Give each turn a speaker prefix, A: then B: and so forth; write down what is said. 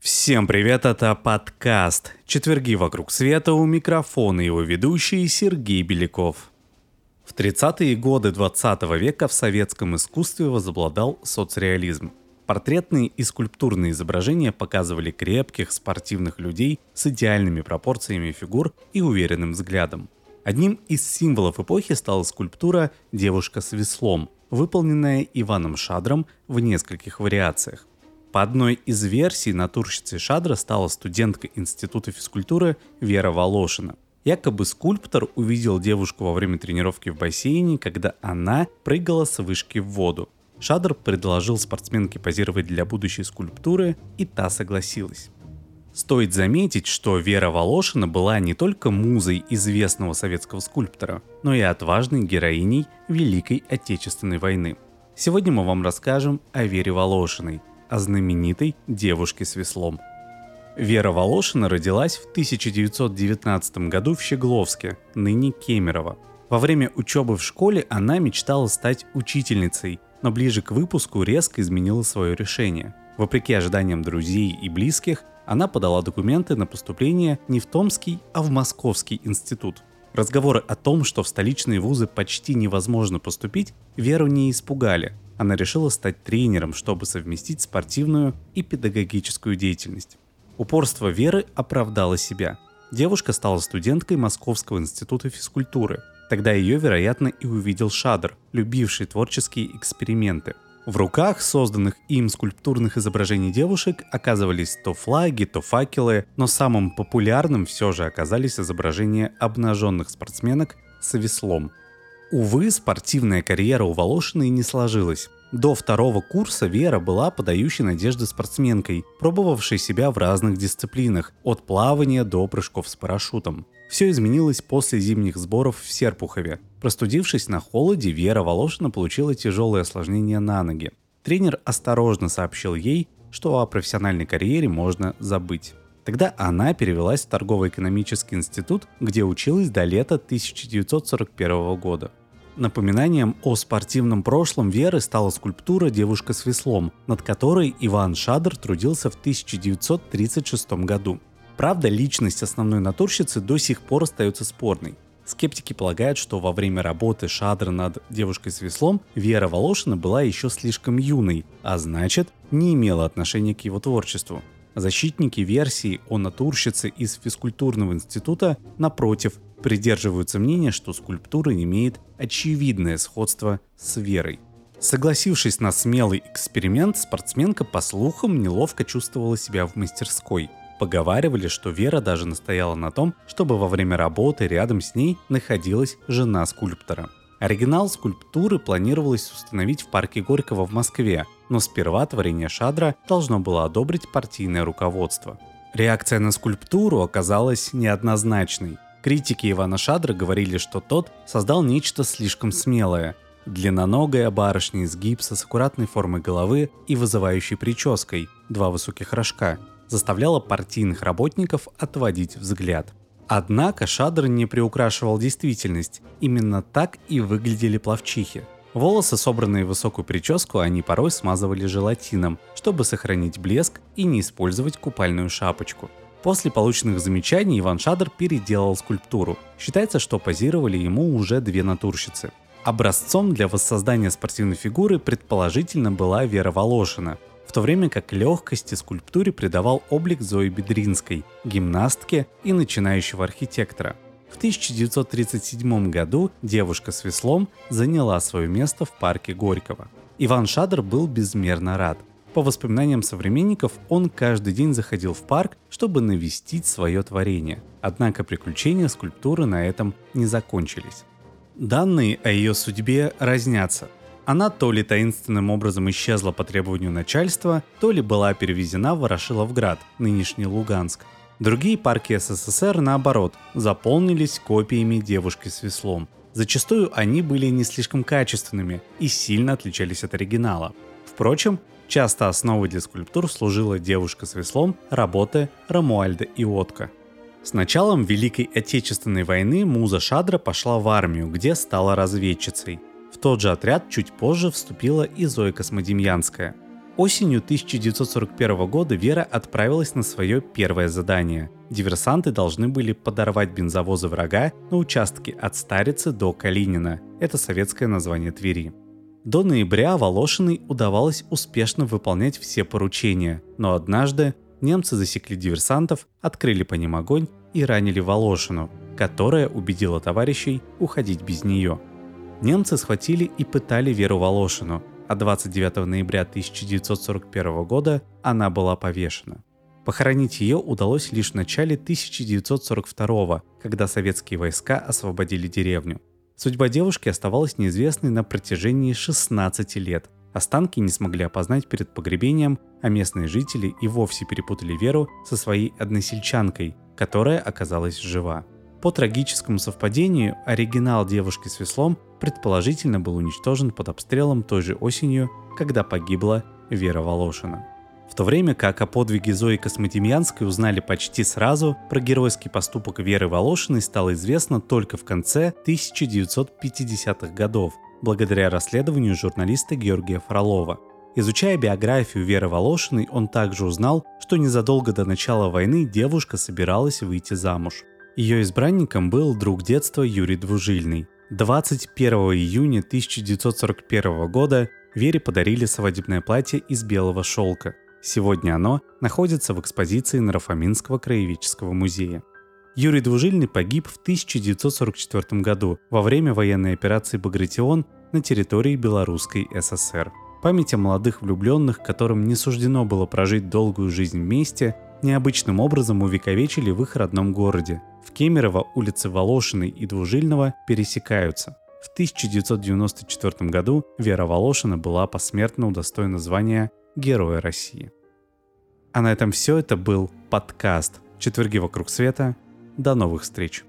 A: Всем привет, это подкаст «Четверги вокруг света» у микрофона его ведущий Сергей Беляков. В 30-е годы 20 века в советском искусстве возобладал соцреализм. Портретные и скульптурные изображения показывали крепких, спортивных людей с идеальными пропорциями фигур и уверенным взглядом. Одним из символов эпохи стала скульптура «Девушка с веслом», выполненная Иваном Шадром в нескольких вариациях. По одной из версий натурщицей Шадра стала студентка Института физкультуры Вера Волошина. Якобы скульптор увидел девушку во время тренировки в бассейне, когда она прыгала с вышки в воду. Шадр предложил спортсменке позировать для будущей скульптуры, и та согласилась. Стоит заметить, что Вера Волошина была не только музой известного советского скульптора, но и отважной героиней Великой Отечественной войны. Сегодня мы вам расскажем о Вере Волошиной, о знаменитой девушке с веслом. Вера Волошина родилась в 1919 году в Щегловске, ныне Кемерово. Во время учебы в школе она мечтала стать учительницей, но ближе к выпуску резко изменила свое решение. Вопреки ожиданиям друзей и близких, она подала документы на поступление не в Томский, а в Московский институт. Разговоры о том, что в столичные вузы почти невозможно поступить, Веру не испугали – она решила стать тренером, чтобы совместить спортивную и педагогическую деятельность. Упорство Веры оправдало себя. Девушка стала студенткой Московского института физкультуры. Тогда ее, вероятно, и увидел Шадр, любивший творческие эксперименты. В руках созданных им скульптурных изображений девушек оказывались то флаги, то факелы, но самым популярным все же оказались изображения обнаженных спортсменок с веслом – Увы, спортивная карьера у Волошиной не сложилась. До второго курса Вера была подающей надежды спортсменкой, пробовавшей себя в разных дисциплинах, от плавания до прыжков с парашютом. Все изменилось после зимних сборов в Серпухове. Простудившись на холоде, Вера Волошина получила тяжелое осложнение на ноги. Тренер осторожно сообщил ей, что о профессиональной карьере можно забыть. Тогда она перевелась в торгово-экономический институт, где училась до лета 1941 года. Напоминанием о спортивном прошлом Веры стала скульптура «Девушка с веслом», над которой Иван Шадр трудился в 1936 году. Правда, личность основной натурщицы до сих пор остается спорной. Скептики полагают, что во время работы Шадра над «Девушкой с веслом» Вера Волошина была еще слишком юной, а значит, не имела отношения к его творчеству. Защитники версии о натурщице из физкультурного института, напротив, придерживаются мнения, что скульптура имеет очевидное сходство с верой. Согласившись на смелый эксперимент, спортсменка, по слухам, неловко чувствовала себя в мастерской. Поговаривали, что Вера даже настояла на том, чтобы во время работы рядом с ней находилась жена скульптора. Оригинал скульптуры планировалось установить в парке Горького в Москве, но сперва творение Шадра должно было одобрить партийное руководство. Реакция на скульптуру оказалась неоднозначной. Критики Ивана Шадра говорили, что тот создал нечто слишком смелое. Длинноногая барышня из гипса с аккуратной формой головы и вызывающей прической, два высоких рожка, заставляла партийных работников отводить взгляд – Однако Шадр не приукрашивал действительность, именно так и выглядели плавчихи. Волосы, собранные в высокую прическу, они порой смазывали желатином, чтобы сохранить блеск и не использовать купальную шапочку. После полученных замечаний Иван Шадр переделал скульптуру. Считается, что позировали ему уже две натурщицы. Образцом для воссоздания спортивной фигуры предположительно была Вера Волошина, в то время как легкости скульптуре придавал облик Зои Бедринской, гимнастки и начинающего архитектора. В 1937 году девушка с веслом заняла свое место в парке Горького. Иван Шадр был безмерно рад. По воспоминаниям современников, он каждый день заходил в парк, чтобы навестить свое творение. Однако приключения скульптуры на этом не закончились. Данные о ее судьбе разнятся. Она то ли таинственным образом исчезла по требованию начальства, то ли была перевезена в Ворошиловград, нынешний Луганск. Другие парки СССР, наоборот, заполнились копиями девушки с веслом. Зачастую они были не слишком качественными и сильно отличались от оригинала. Впрочем, часто основой для скульптур служила девушка с веслом работы Рамуальда Иотка. С началом Великой Отечественной войны Муза Шадра пошла в армию, где стала разведчицей. В тот же отряд чуть позже вступила и Зоя Космодемьянская. Осенью 1941 года Вера отправилась на свое первое задание. Диверсанты должны были подорвать бензовозы врага на участке от Старицы до Калинина. Это советское название Твери. До ноября Волошиной удавалось успешно выполнять все поручения, но однажды немцы засекли диверсантов, открыли по ним огонь и ранили Волошину, которая убедила товарищей уходить без нее. Немцы схватили и пытали Веру Волошину, а 29 ноября 1941 года она была повешена. Похоронить ее удалось лишь в начале 1942 когда советские войска освободили деревню. Судьба девушки оставалась неизвестной на протяжении 16 лет, Останки не смогли опознать перед погребением, а местные жители и вовсе перепутали Веру со своей односельчанкой, которая оказалась жива. По трагическому совпадению, оригинал девушки с веслом предположительно был уничтожен под обстрелом той же осенью, когда погибла Вера Волошина. В то время как о подвиге Зои Космодемьянской узнали почти сразу, про геройский поступок Веры Волошиной стало известно только в конце 1950-х годов, благодаря расследованию журналиста Георгия Фролова. Изучая биографию Веры Волошиной, он также узнал, что незадолго до начала войны девушка собиралась выйти замуж. Ее избранником был друг детства Юрий Двужильный. 21 июня 1941 года Вере подарили свадебное платье из белого шелка. Сегодня оно находится в экспозиции Нарафаминского краеведческого музея. Юрий Двужильный погиб в 1944 году во время военной операции «Багратион» на территории Белорусской ССР. Память о молодых влюбленных, которым не суждено было прожить долгую жизнь вместе, необычным образом увековечили в их родном городе. В Кемерово улицы Волошиной и Двужильного пересекаются. В 1994 году Вера Волошина была посмертно удостоена звания Героя России. А на этом все. Это был подкаст «Четверги вокруг света». До новых встреч!